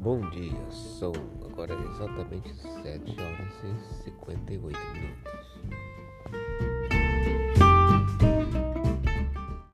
Bom dia, são agora exatamente 7 horas e 58 minutos.